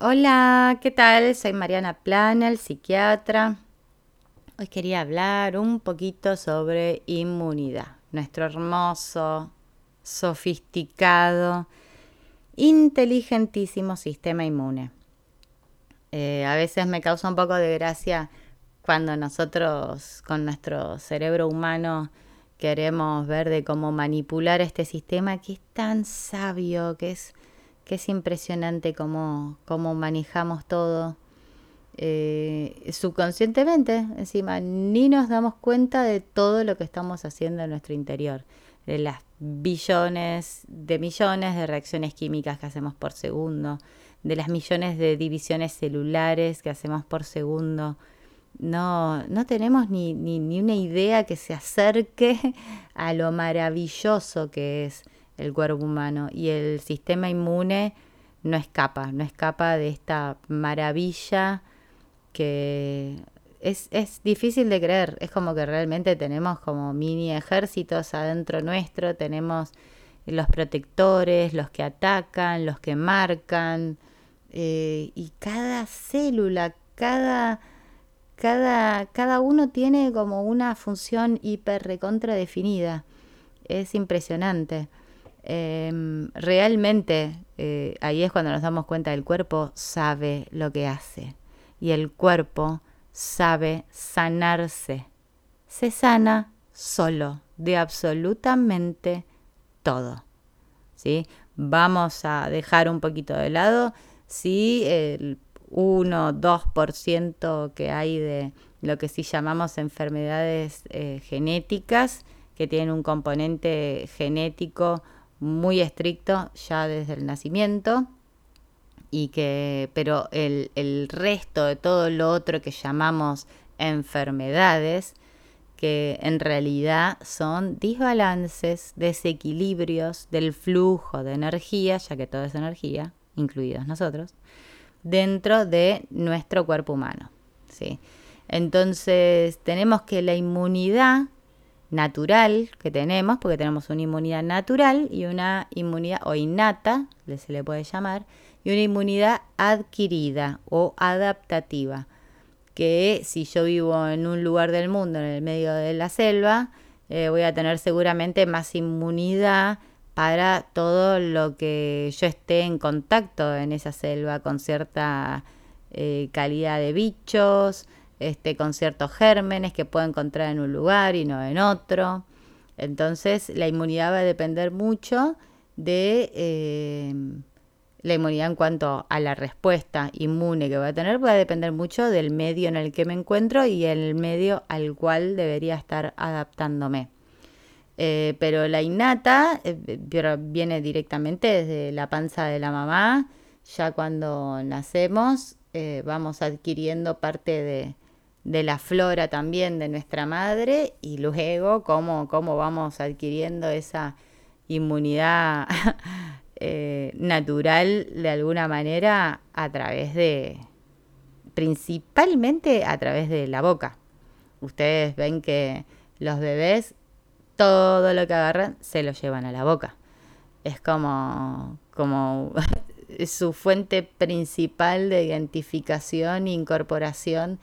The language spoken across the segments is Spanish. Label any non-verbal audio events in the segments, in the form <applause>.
Hola, ¿qué tal? Soy Mariana Plana, el psiquiatra. Hoy quería hablar un poquito sobre inmunidad, nuestro hermoso, sofisticado, inteligentísimo sistema inmune. Eh, a veces me causa un poco de gracia cuando nosotros con nuestro cerebro humano queremos ver de cómo manipular este sistema que es tan sabio, que es que es impresionante cómo, cómo manejamos todo eh, subconscientemente, encima, ni nos damos cuenta de todo lo que estamos haciendo en nuestro interior, de las billones de millones de reacciones químicas que hacemos por segundo, de las millones de divisiones celulares que hacemos por segundo. No, no tenemos ni, ni, ni una idea que se acerque <laughs> a lo maravilloso que es el cuerpo humano y el sistema inmune no escapa, no escapa de esta maravilla que es, es, difícil de creer, es como que realmente tenemos como mini ejércitos adentro nuestro, tenemos los protectores, los que atacan, los que marcan, eh, y cada célula, cada, cada, cada uno tiene como una función hiper recontra definida. Es impresionante. Em, realmente eh, ahí es cuando nos damos cuenta el cuerpo sabe lo que hace y el cuerpo sabe sanarse. Se sana solo de absolutamente todo. ¿sí? Vamos a dejar un poquito de lado si el 1-2% que hay de lo que sí llamamos enfermedades eh, genéticas, que tienen un componente genético muy estricto ya desde el nacimiento y que pero el, el resto de todo lo otro que llamamos enfermedades que en realidad son desbalances, desequilibrios del flujo de energía, ya que todo es energía, incluidos nosotros, dentro de nuestro cuerpo humano. ¿sí? Entonces tenemos que la inmunidad natural que tenemos, porque tenemos una inmunidad natural y una inmunidad o innata, se le puede llamar, y una inmunidad adquirida o adaptativa, que si yo vivo en un lugar del mundo, en el medio de la selva, eh, voy a tener seguramente más inmunidad para todo lo que yo esté en contacto en esa selva con cierta eh, calidad de bichos, este, con ciertos gérmenes que puedo encontrar en un lugar y no en otro. Entonces la inmunidad va a depender mucho de eh, la inmunidad en cuanto a la respuesta inmune que voy a tener, va a depender mucho del medio en el que me encuentro y el medio al cual debería estar adaptándome. Eh, pero la innata eh, viene directamente desde la panza de la mamá. Ya cuando nacemos vamos adquiriendo parte de, de la flora también de nuestra madre y luego cómo, cómo vamos adquiriendo esa inmunidad <laughs> eh, natural de alguna manera a través de, principalmente a través de la boca. Ustedes ven que los bebés todo lo que agarran se lo llevan a la boca. Es como, como <laughs> su fuente principal de identificación e incorporación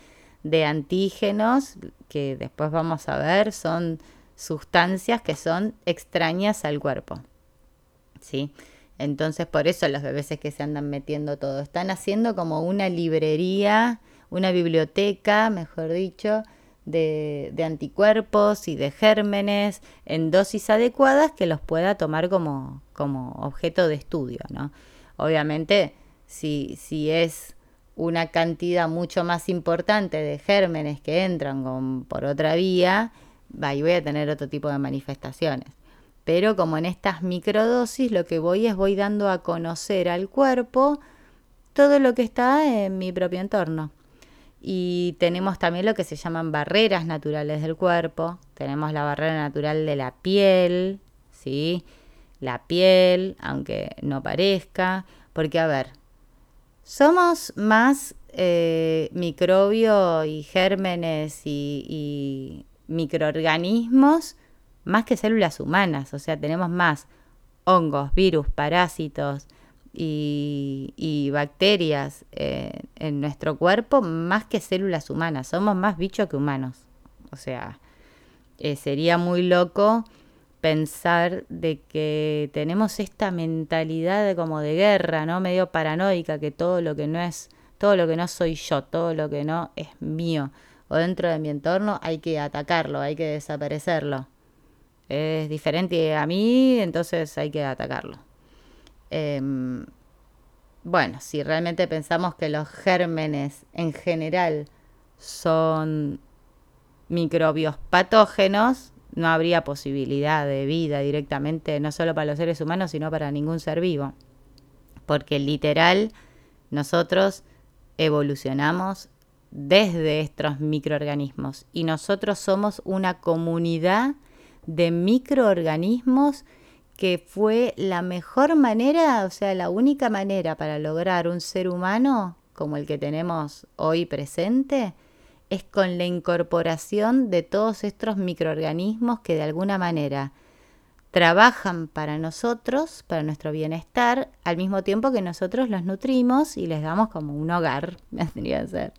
de antígenos, que después vamos a ver, son sustancias que son extrañas al cuerpo. ¿Sí? Entonces, por eso los bebés que se andan metiendo todo. Están haciendo como una librería, una biblioteca, mejor dicho, de, de, anticuerpos y de gérmenes en dosis adecuadas que los pueda tomar como, como objeto de estudio, ¿no? Obviamente, si, si es una cantidad mucho más importante de gérmenes que entran por otra vía, y voy a tener otro tipo de manifestaciones. Pero como en estas microdosis lo que voy es voy dando a conocer al cuerpo todo lo que está en mi propio entorno. Y tenemos también lo que se llaman barreras naturales del cuerpo. Tenemos la barrera natural de la piel, ¿sí? La piel, aunque no parezca. Porque, a ver, somos más eh, microbio y gérmenes y, microorganismos más que células humanas, o sea, tenemos más hongos, virus, parásitos, y, bacterias eh, en nuestro cuerpo más que células humanas. Somos más bichos que humanos. O sea, eh, sería muy loco pensar de que tenemos esta mentalidad como de guerra, ¿no? Medio paranoica, que todo lo que no es, todo lo que no soy yo, todo lo que no es mío o dentro de mi entorno, hay que atacarlo, hay que desaparecerlo. Es diferente a mí, entonces hay que atacarlo. Em, bueno, si realmente pensamos que los gérmenes en general son microbios patógenos, no habría posibilidad de vida directamente, no solo para los seres humanos, sino para ningún ser vivo. Porque literal, nosotros evolucionamos desde estos microorganismos y nosotros somos una comunidad de microorganismos que fue la mejor manera, o sea, la única manera para lograr un ser humano como el que tenemos hoy presente, es con la incorporación de todos estos microorganismos que de alguna manera trabajan para nosotros, para nuestro bienestar, al mismo tiempo que nosotros los nutrimos y les damos como un hogar, <laughs> tendría que ser.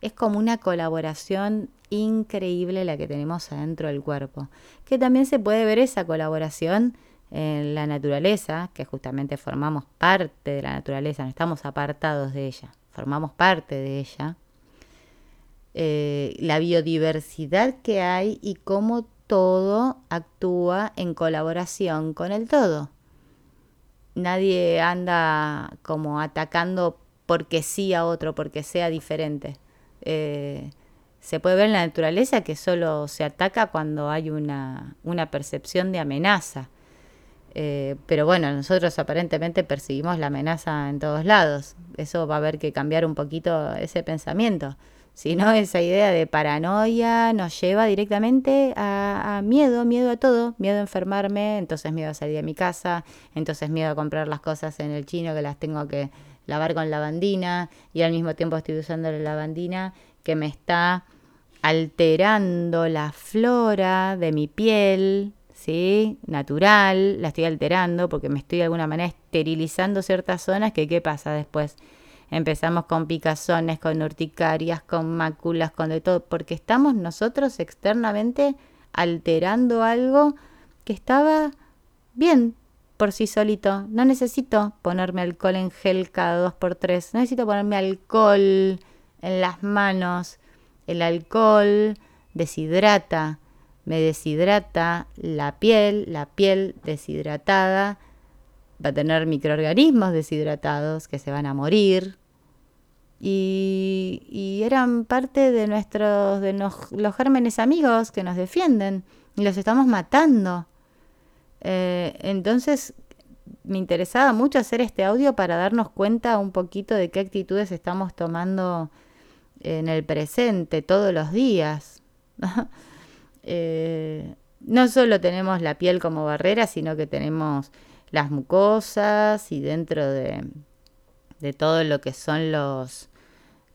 Es como una colaboración increíble la que tenemos adentro del cuerpo, que también se puede ver esa colaboración en la naturaleza, que justamente formamos parte de la naturaleza, no estamos apartados de ella, formamos parte de ella, eh, la biodiversidad que hay y cómo todo actúa en colaboración con el todo. Nadie anda como atacando porque sí a otro, porque sea diferente. Eh, se puede ver en la naturaleza que solo se ataca cuando hay una, una percepción de amenaza. Eh, pero bueno, nosotros aparentemente percibimos la amenaza en todos lados. Eso va a haber que cambiar un poquito ese pensamiento. Si no, esa idea de paranoia nos lleva directamente a, miedo, miedo a todo, miedo a enfermarme, entonces miedo a salir de mi casa, entonces miedo a comprar las cosas en el chino que las tengo que lavar con lavandina y al mismo tiempo estoy usando la lavandina que me está alterando la flora de mi piel, ¿sí? Natural, la estoy alterando porque me estoy de alguna manera esterilizando ciertas zonas que qué pasa después. Empezamos con picazones, con urticarias, con máculas, con de todo, porque estamos nosotros externamente alterando algo que estaba bien por sí solito. No necesito ponerme alcohol en gel cada dos por tres. No necesito ponerme alcohol en las manos. El alcohol deshidrata me deshidrata la piel, la piel deshidratada va a tener microorganismos deshidratados que se van a morir. Y, eran parte de nuestros, de los gérmenes amigos que nos defienden y los estamos matando. Eh, entonces me interesaba mucho hacer este audio para darnos cuenta un poquito de qué actitudes estamos tomando en el presente todos los días. <laughs> Eh, no solo tenemos la piel como barrera, sino que tenemos las mucosas y dentro de, todo lo que son los,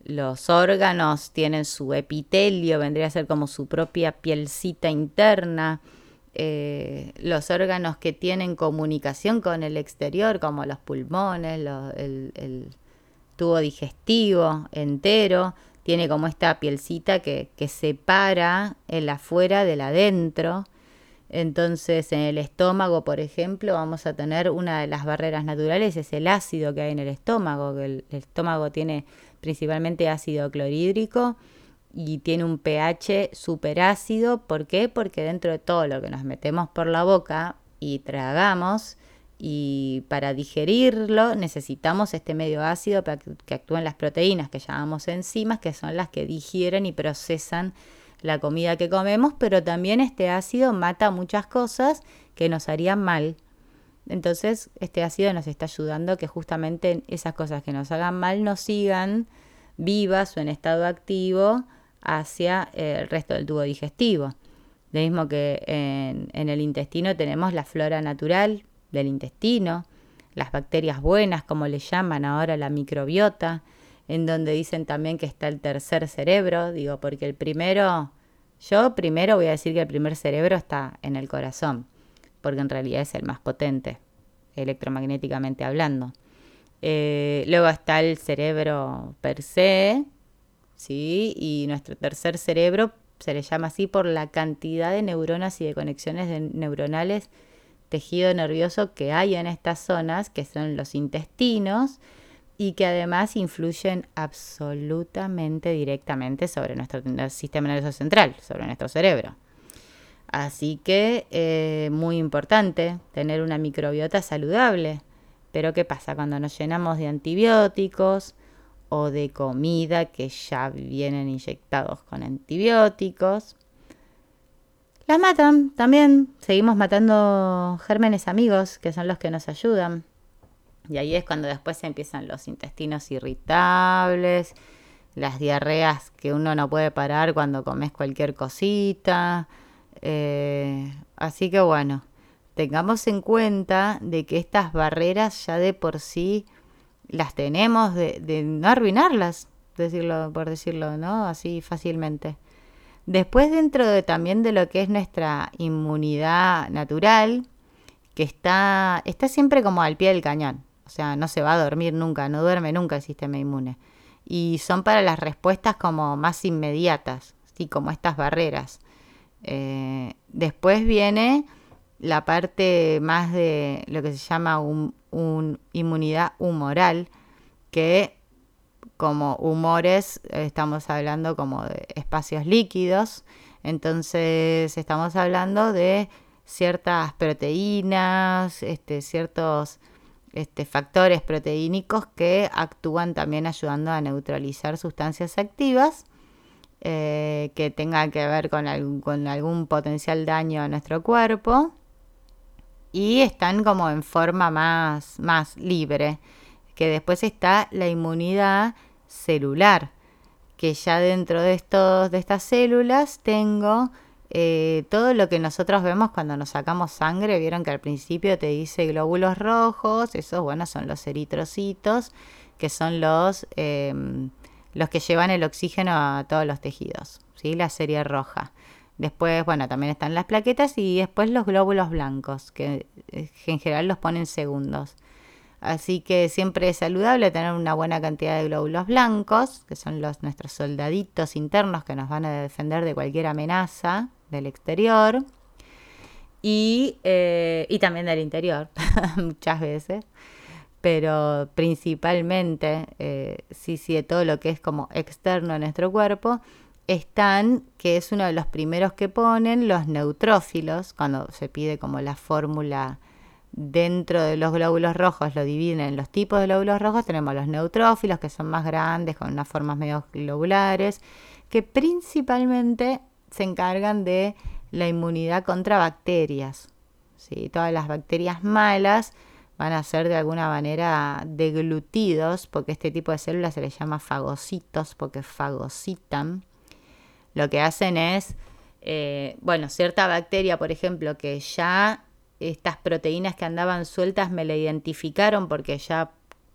los órganos tienen su epitelio, vendría a ser como su propia pielcita interna. Eh, los órganos que tienen comunicación con el exterior, como los pulmones, el, el, tubo digestivo entero, tiene como esta pielcita que, separa el afuera del adentro. Entonces en el estómago, por ejemplo, vamos a tener una de las barreras naturales, es el ácido que hay en el estómago, que el, estómago tiene principalmente ácido clorhídrico y tiene un pH ácido. ¿Por qué? Porque dentro de todo lo que nos metemos por la boca y tragamos, y para digerirlo necesitamos este medio ácido para que, actúen las proteínas que llamamos enzimas, que son las que digieren y procesan la comida que comemos, pero también este ácido mata muchas cosas que nos harían mal. Entonces, este ácido nos está ayudando a que justamente esas cosas que nos hagan mal nos sigan vivas o en estado activo hacia el resto del tubo digestivo. Lo mismo que en, en el intestino tenemos la flora natural, del intestino, las bacterias buenas, como le llaman ahora la microbiota, en donde dicen también que está el tercer cerebro, digo, porque el primero, yo primero voy a decir que el primer cerebro está en el corazón, porque en realidad es el más potente, electromagnéticamente hablando. Eh, luego está el cerebro per se, ¿sí? Y nuestro tercer cerebro se le llama así por la cantidad de neuronas y de conexiones neuronales, tejido nervioso que hay en estas zonas, que son los intestinos, y que además influyen absolutamente directamente sobre nuestro sistema nervioso central, sobre nuestro cerebro. Así que eh, muy importante tener una microbiota saludable. Pero ¿qué pasa cuando nos llenamos de antibióticos o de comida que ya vienen inyectados con antibióticos? Las matan también. Seguimos matando gérmenes amigos, que son los que nos ayudan. Y ahí es cuando después empiezan los intestinos irritables, las diarreas que uno no puede parar cuando comes cualquier cosita. Eh, así que bueno, tengamos en cuenta de que estas barreras ya de por sí las tenemos de, no arruinarlas, por decirlo, ¿no? Así fácilmente. Después dentro de, también de lo que es nuestra inmunidad natural, que está, está siempre como al pie del cañón. O sea, no se va a dormir nunca, no duerme nunca el sistema inmune. Y son para las respuestas como más inmediatas, ¿sí? como estas barreras. Eh, después viene la parte más de lo que se llama un, inmunidad humoral, que como humores estamos hablando como de espacios líquidos, entonces estamos hablando de ciertas proteínas, este, ciertos este, factores proteínicos que actúan también ayudando a neutralizar sustancias activas eh, que tengan que ver con, con algún potencial daño a nuestro cuerpo y están como en forma más, más libre. Que después está la inmunidad celular, que ya dentro de, estos, de estas células tengo eh, todo lo que nosotros vemos cuando nos sacamos sangre, vieron que al principio te dice glóbulos rojos, esos, bueno, son los eritrocitos, que son los, em, los que llevan el oxígeno a todos los tejidos, ¿sí? La serie roja. Después, bueno, también están las plaquetas y después los glóbulos blancos, que eh, en general los ponen segundos. Así que siempre es saludable tener una buena cantidad de glóbulos blancos, que son los nuestros soldaditos internos que nos van a defender de cualquier amenaza del exterior y, eh, también del interior, <laughs> muchas veces. Pero principalmente, eh, sí, sí, de todo lo que es como externo a nuestro cuerpo, están, que es uno de los primeros que ponen, los neutrófilos, cuando se pide como la fórmula dentro de los glóbulos rojos, lo dividen en los tipos de glóbulos rojos, tenemos los neutrófilos, que son más grandes, con unas formas medio globulares, que principalmente se encargan de la inmunidad contra bacterias. ¿sí? Todas las bacterias malas van a ser de alguna manera deglutidos, porque este tipo de células se les llama fagocitos, porque fagocitan. Lo que hacen es, eh, bueno, cierta bacteria, por ejemplo, que ya estas proteínas que andaban sueltas me la identificaron porque ya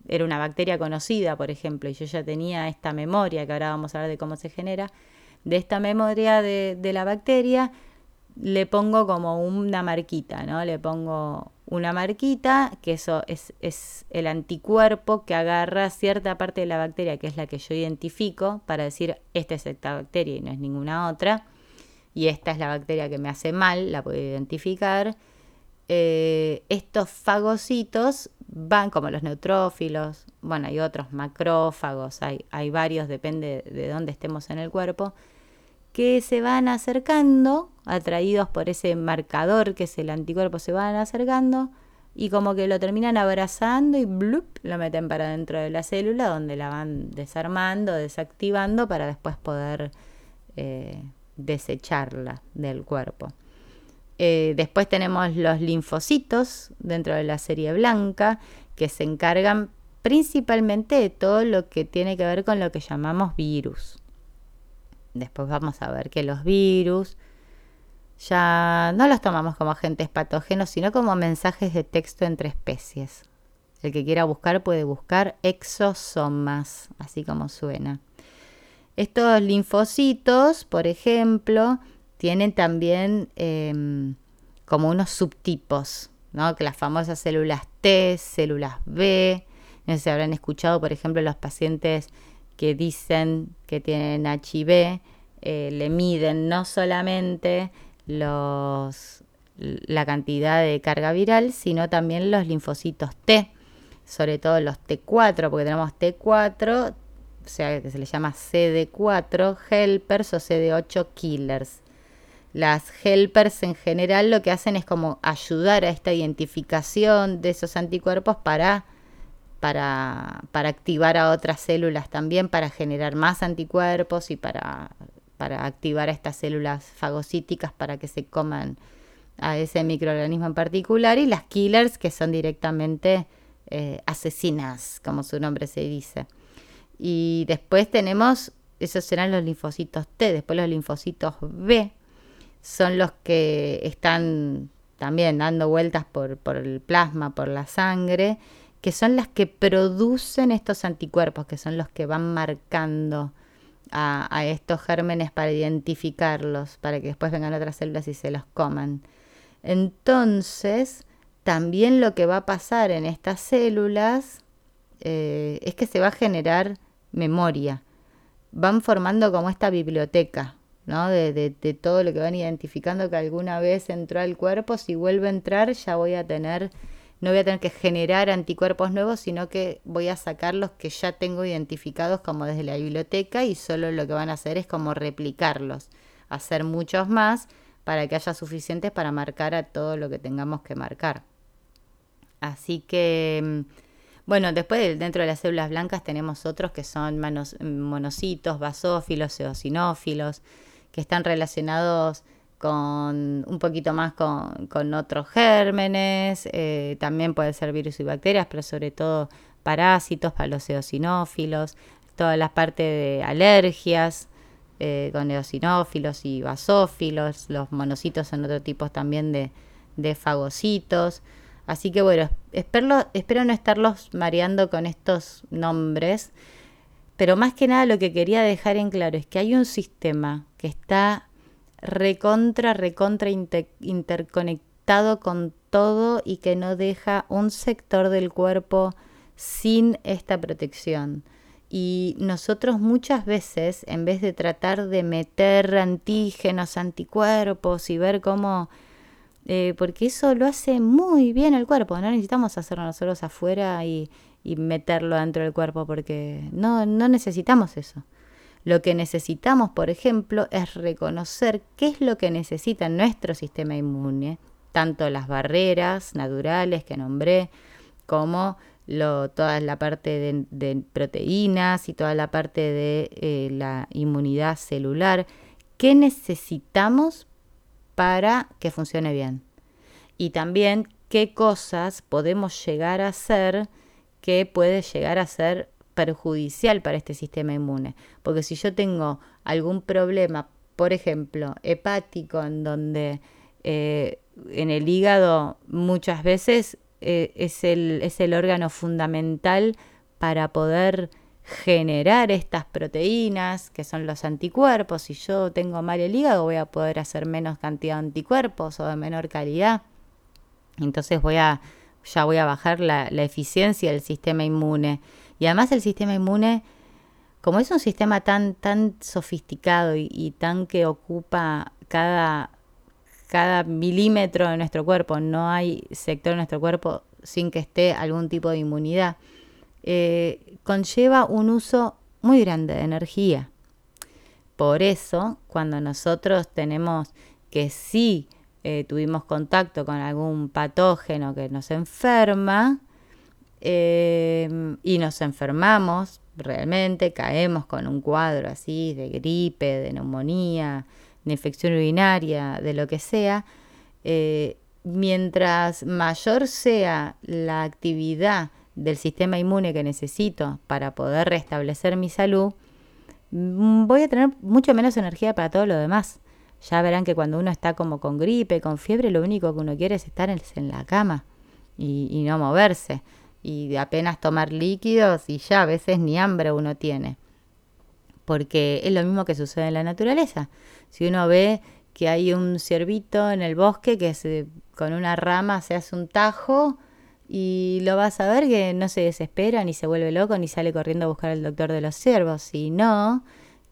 era una bacteria conocida, por ejemplo, y yo ya tenía esta memoria, que ahora vamos a ver de cómo se genera, de esta memoria de, la bacteria, le pongo como una marquita, ¿no? Le pongo una marquita, que eso es, es, el anticuerpo que agarra cierta parte de la bacteria, que es la que yo identifico, para decir, esta es esta bacteria y no es ninguna otra, y esta es la bacteria que me hace mal, la puedo identificar. Eh, estos fagocitos van como los neutrófilos, bueno, hay otros macrófagos, hay, hay varios, depende de dónde estemos en el cuerpo, que se van acercando, atraídos por ese marcador que es el anticuerpo, se van acercando y como que lo terminan abrazando y blup, lo meten para dentro de la célula donde la van desarmando, desactivando para después poder eh, desecharla del cuerpo. Eh, después tenemos los linfocitos dentro de la serie blanca que se encargan principalmente de todo lo que tiene que ver con lo que llamamos virus. Después vamos a ver que los virus ya no los tomamos como agentes patógenos, sino como mensajes de texto entre especies. El que quiera buscar puede buscar exosomas, así como suena. Estos linfocitos, por ejemplo, tienen también em, como unos subtipos, ¿no? Que las famosas células T, células B, No sé si habrán escuchado, por ejemplo, los pacientes que dicen que tienen HIV, eh, le miden no solamente la cantidad de carga viral, sino también los linfocitos T, sobre todo los T4, porque tenemos T4, o sea, que se le llama CD4 helpers o CD8 killers. Las helpers en general lo que hacen es como ayudar a esta identificación de esos anticuerpos para para, activar a otras células también, para generar más anticuerpos y para, activar a estas células fagocíticas para que se coman a ese microorganismo en particular, y las killers que son directamente eh, asesinas, como su nombre se dice. Y después tenemos, esos serán los linfocitos T, después los linfocitos B, son los que están también dando vueltas por, por el plasma, por la sangre, que son las que producen estos anticuerpos, que son los que van marcando a, estos gérmenes para identificarlos, para que después vengan otras células y se los coman. Entonces, también lo que va a pasar en estas células eh, es que se va a generar memoria. Van formando como esta biblioteca, ¿no? De, todo lo que van identificando que alguna vez entró al cuerpo. Si vuelve a entrar, ya voy a tener no voy a tener que generar anticuerpos nuevos, sino que voy a sacar los que ya tengo identificados como desde la biblioteca y solo lo que van a hacer es como replicarlos, hacer muchos más para que haya suficientes para marcar a todo lo que tengamos que marcar. Así que, mm, bueno, después dentro de las células blancas tenemos otros que son monocitos, basófilos, eosinófilos, que están relacionados con un poquito más con, otros gérmenes, eh, también puede ser virus y bacterias, pero sobre todo parásitos, para los eosinófilos, todas las partes de alergias, eh, con eosinófilos y basófilos, los monocitos son otro tipo también de, de fagocitos. Así que bueno, espero, espero no estarlos mareando con estos nombres, pero más que nada lo que quería dejar en claro es que hay un sistema que está recontra, recontra interconectado con todo y que no deja un sector del cuerpo sin esta protección. Y nosotros muchas veces, en vez de tratar de meter antígenos, anticuerpos y ver cómo... Eh, porque eso lo hace muy bien el cuerpo, no necesitamos hacerlo nosotros afuera y, y meterlo dentro del cuerpo porque no, no necesitamos eso. Lo que necesitamos, por ejemplo, es reconocer qué es lo que necesita nuestro sistema inmune, tanto las barreras naturales que nombré, como toda la parte de, proteínas y toda la parte de eh, la inmunidad celular. ¿Qué necesitamos para que funcione bien? Y también qué cosas podemos llegar a hacer que puede llegar a ser perjudicial para este sistema inmune. Porque si yo tengo algún problema, por ejemplo, hepático, en donde eh, en el hígado muchas veces eh, es, el, es el órgano fundamental para poder generar estas proteínas que son los anticuerpos. Si yo tengo mal el hígado voy a poder hacer menos cantidad de anticuerpos o de menor calidad. Entonces voy a, ya voy a bajar la, la eficiencia del sistema inmune. Y además el sistema inmune, como es un sistema tan, tan sofisticado y, tan que ocupa cada, cada milímetro de nuestro cuerpo, no hay sector de nuestro cuerpo sin que esté algún tipo de inmunidad, eh, conlleva un uso muy grande de energía. Por eso, cuando nosotros tenemos que sí eh, tuvimos contacto con algún patógeno que nos enferma, Em, y nos enfermamos realmente, caemos con un cuadro así de gripe, de neumonía, de infección urinaria, de lo que sea, eh, mientras mayor sea la actividad del sistema inmune que necesito para poder restablecer mi salud, mm, voy a tener mucho menos energía para todo lo demás. Ya verán que cuando uno está como con gripe, con fiebre, lo único que uno quiere es estar en la cama y no moverse y apenas tomar líquidos y ya a veces ni hambre uno tiene. Porque es lo mismo que sucede en la naturaleza. Si uno ve que hay un ciervito en el bosque que se, con una rama se hace un tajo y lo vas a ver que no se desespera, ni se vuelve loco, ni sale corriendo a buscar al doctor de los ciervos, sino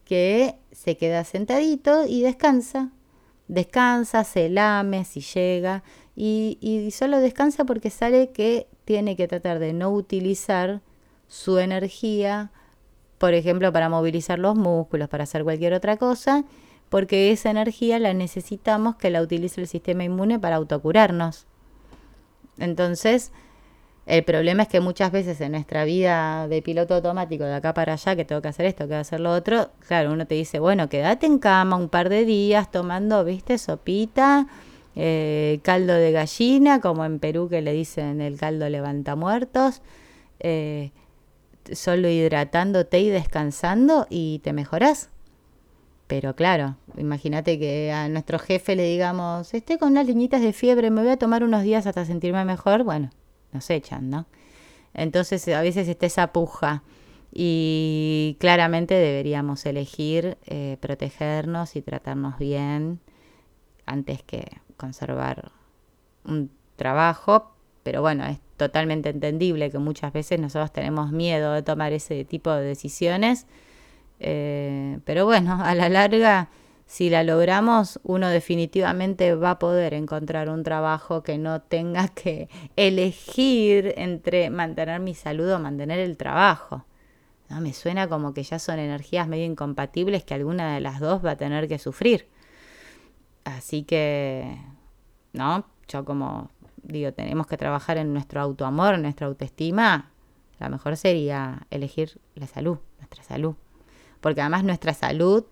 que se queda sentadito y descansa. Descansa, se lame si llega y, y solo descansa porque sabe que tiene que tratar de no utilizar su energía, por ejemplo, para movilizar los músculos, para hacer cualquier otra cosa, porque esa energía la necesitamos que la utilice el sistema inmune para autocurarnos. Entonces, el problema es que muchas veces en nuestra vida de piloto automático, de acá para allá, que tengo que hacer esto, que hacer lo otro, claro, uno te dice, bueno, quédate en cama un par de días tomando, viste, sopita, eh, caldo de gallina, como en Perú que le dicen el caldo levanta muertos, eh, solo hidratándote y descansando y te mejoras. Pero claro, imagínate que a nuestro jefe le digamos, estoy con unas liñitas de fiebre, me voy a tomar unos días hasta sentirme mejor. Bueno, nos echan, ¿no? Entonces a veces está esa puja y claramente deberíamos elegir eh, protegernos y tratarnos bien antes que conservar un trabajo, pero bueno, es totalmente entendible que muchas veces nosotros tenemos miedo de tomar ese tipo de decisiones, eh, pero bueno, a la larga si la logramos, uno definitivamente va a poder encontrar un trabajo que no tenga <laughs> que elegir entre mantener mi salud o mantener el trabajo. ¿No? Me suena como que ya son energías medio incompatibles que alguna de las dos va a tener que sufrir. Así que, ¿no? Yo como digo, tenemos que trabajar en nuestro autoamor, en nuestra autoestima. La mejor sería elegir la salud, nuestra salud. Porque además nuestra salud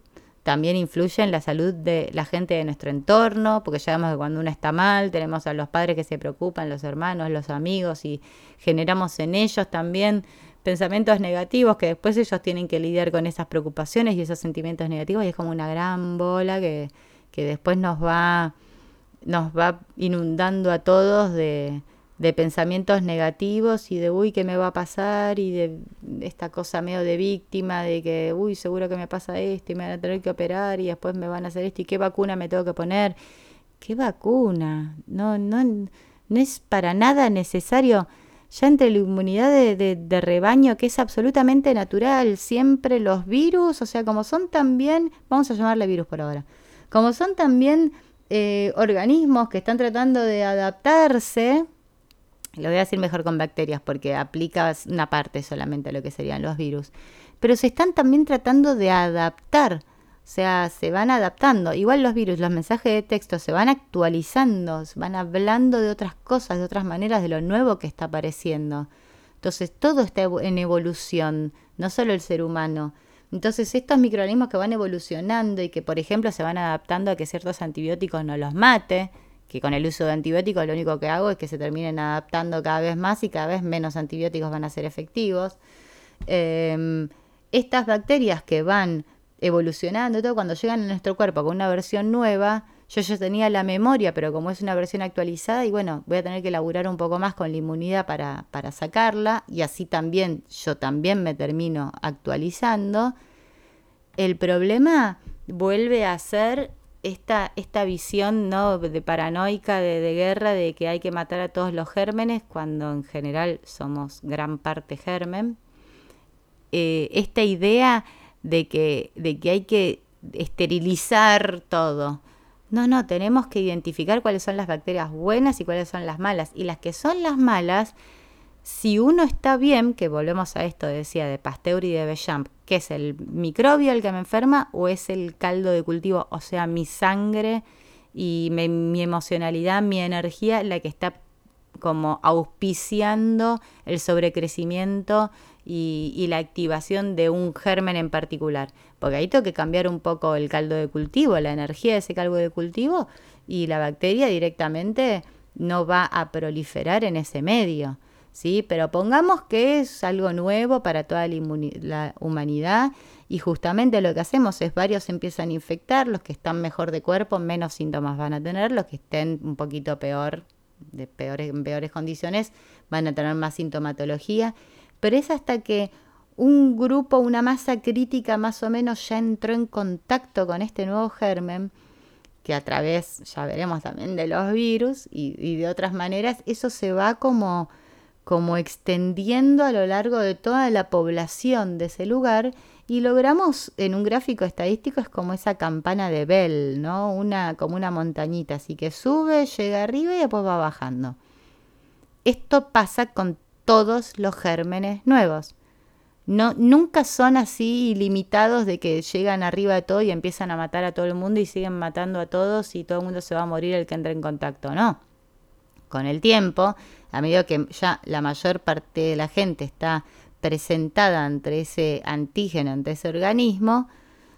también influye en la salud de la gente de nuestro entorno, porque ya vemos que cuando uno está mal, tenemos a los padres que se preocupan, los hermanos, los amigos, y generamos en ellos también pensamientos negativos que después ellos tienen que lidiar con esas preocupaciones y esos sentimientos negativos, y es como una gran bola que, que después nos va, nos va inundando a todos de, de pensamientos negativos y de, uy, ¿qué me va a pasar? Y de esta cosa medio de víctima, de que, uy, seguro que me pasa esto y me van a tener que operar y después me van a hacer esto y qué vacuna me tengo que poner. ¿Qué vacuna? No, no, no es para nada necesario. Ya entre la inmunidad de, de, rebaño, que es absolutamente natural, siempre los virus, o sea, como son también, vamos a llamarle virus por ahora, como son también eh, organismos que están tratando de adaptarse, lo voy a decir mejor con bacterias porque aplica una parte solamente a lo que serían los virus. Pero se están también tratando de adaptar, o sea, se van adaptando. Igual los virus, los mensajes de texto se van actualizando, se van hablando de otras cosas, de otras maneras, de lo nuevo que está apareciendo. Entonces todo está en evolución, no solo el ser humano. Entonces estos microorganismos que van evolucionando y que por ejemplo se van adaptando a que ciertos antibióticos no los mate, que con el uso de antibióticos lo único que hago es que se terminen adaptando cada vez más y cada vez menos antibióticos van a ser efectivos. Em, estas bacterias que van evolucionando, todo cuando llegan a nuestro cuerpo con una versión nueva, yo ya tenía la memoria, pero como es una versión actualizada, y bueno, voy a tener que laburar un poco más con la inmunidad para, para sacarla, y así también yo también me termino actualizando. El problema vuelve a ser esta, esta visión ¿no? de paranoica de, guerra de que hay que matar a todos los gérmenes cuando en general somos gran parte germen. Eh, esta idea de que, de que hay que esterilizar todo. No, no, tenemos que identificar cuáles son las bacterias buenas y cuáles son las malas. Y las que son las malas, si uno está bien, que volvemos a esto, decía, de Pasteur y de Bechamp, que es el microbio el que me enferma o es el caldo de cultivo, o sea, mi sangre y mi emocionalidad, mi energía, la que está como auspiciando el sobrecrecimiento y, y, la activación de un germen en particular. Porque ahí tengo que cambiar un poco el caldo de cultivo, la energía de ese caldo de cultivo y la bacteria directamente no va a proliferar en ese medio. ¿sí? Pero pongamos que es algo nuevo para toda la, humanidad y justamente lo que hacemos es varios empiezan a infectar, los que están mejor de cuerpo menos síntomas van a tener, los que estén un poquito peor, de peores, en peores condiciones, van a tener más sintomatología, pero es hasta que un grupo, una masa crítica más o menos ya entró en contacto con este nuevo germen, que a través, ya veremos también, de los virus y de otras maneras, eso se va como como extendiendo a lo largo de toda la población de ese lugar y logramos en un gráfico estadístico es como esa campana de Bell, ¿no? Una, como una montañita, así que sube, llega arriba y después va bajando. Esto pasa con todos los gérmenes nuevos. No, nunca son así limitados de que llegan arriba de todo y empiezan a matar a todo el mundo y siguen matando a todos y todo el mundo se va a morir el que entre en contacto. No. Con el tiempo, a medida que ya la mayor parte de la gente está presentada ante ese antígeno, ante ese organismo,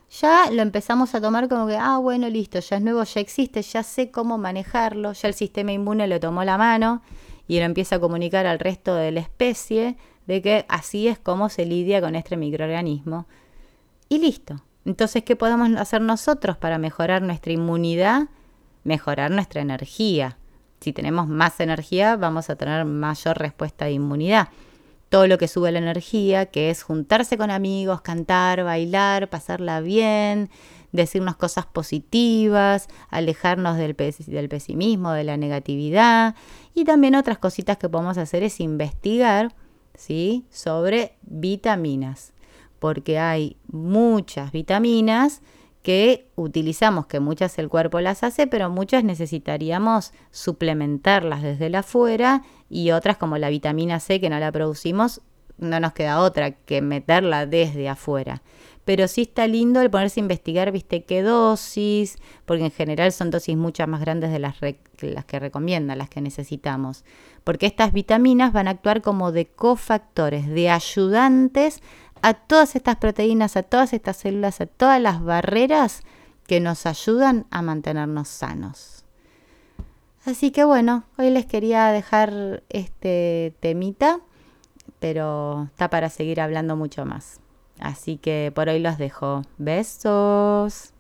ya lo empezamos a tomar como que, ah, bueno, listo, ya es nuevo, ya existe, ya sé cómo manejarlo, ya el sistema inmune lo tomó la mano y lo empieza a comunicar al resto de la especie de que así es como se lidia con este microorganismo. Y listo. Entonces, ¿qué podemos hacer nosotros para mejorar nuestra inmunidad? Mejorar nuestra energía. Si tenemos más energía, vamos a tener mayor respuesta de inmunidad. Todo lo que sube la energía, que es juntarse con amigos, cantar, bailar, pasarla bien, decirnos cosas positivas, alejarnos del, del pesimismo, de la negatividad. Y también otras cositas que podemos hacer es investigar ¿sí? sobre vitaminas, porque hay muchas vitaminas que utilizamos, que muchas el cuerpo las hace, pero muchas necesitaríamos suplementarlas desde el afuera y otras como la vitamina C que no la producimos, no nos queda otra que meterla desde afuera pero sí está lindo el ponerse a investigar, viste, qué dosis, porque en general son dosis muchas más grandes de las, las que recomiendan, las que necesitamos, porque estas vitaminas van a actuar como de cofactores, de ayudantes a todas estas proteínas, a todas estas células, a todas las barreras que nos ayudan a mantenernos sanos. Así que bueno, hoy les quería dejar este temita, pero está para seguir hablando mucho más. Así que por hoy los dejo. Besos.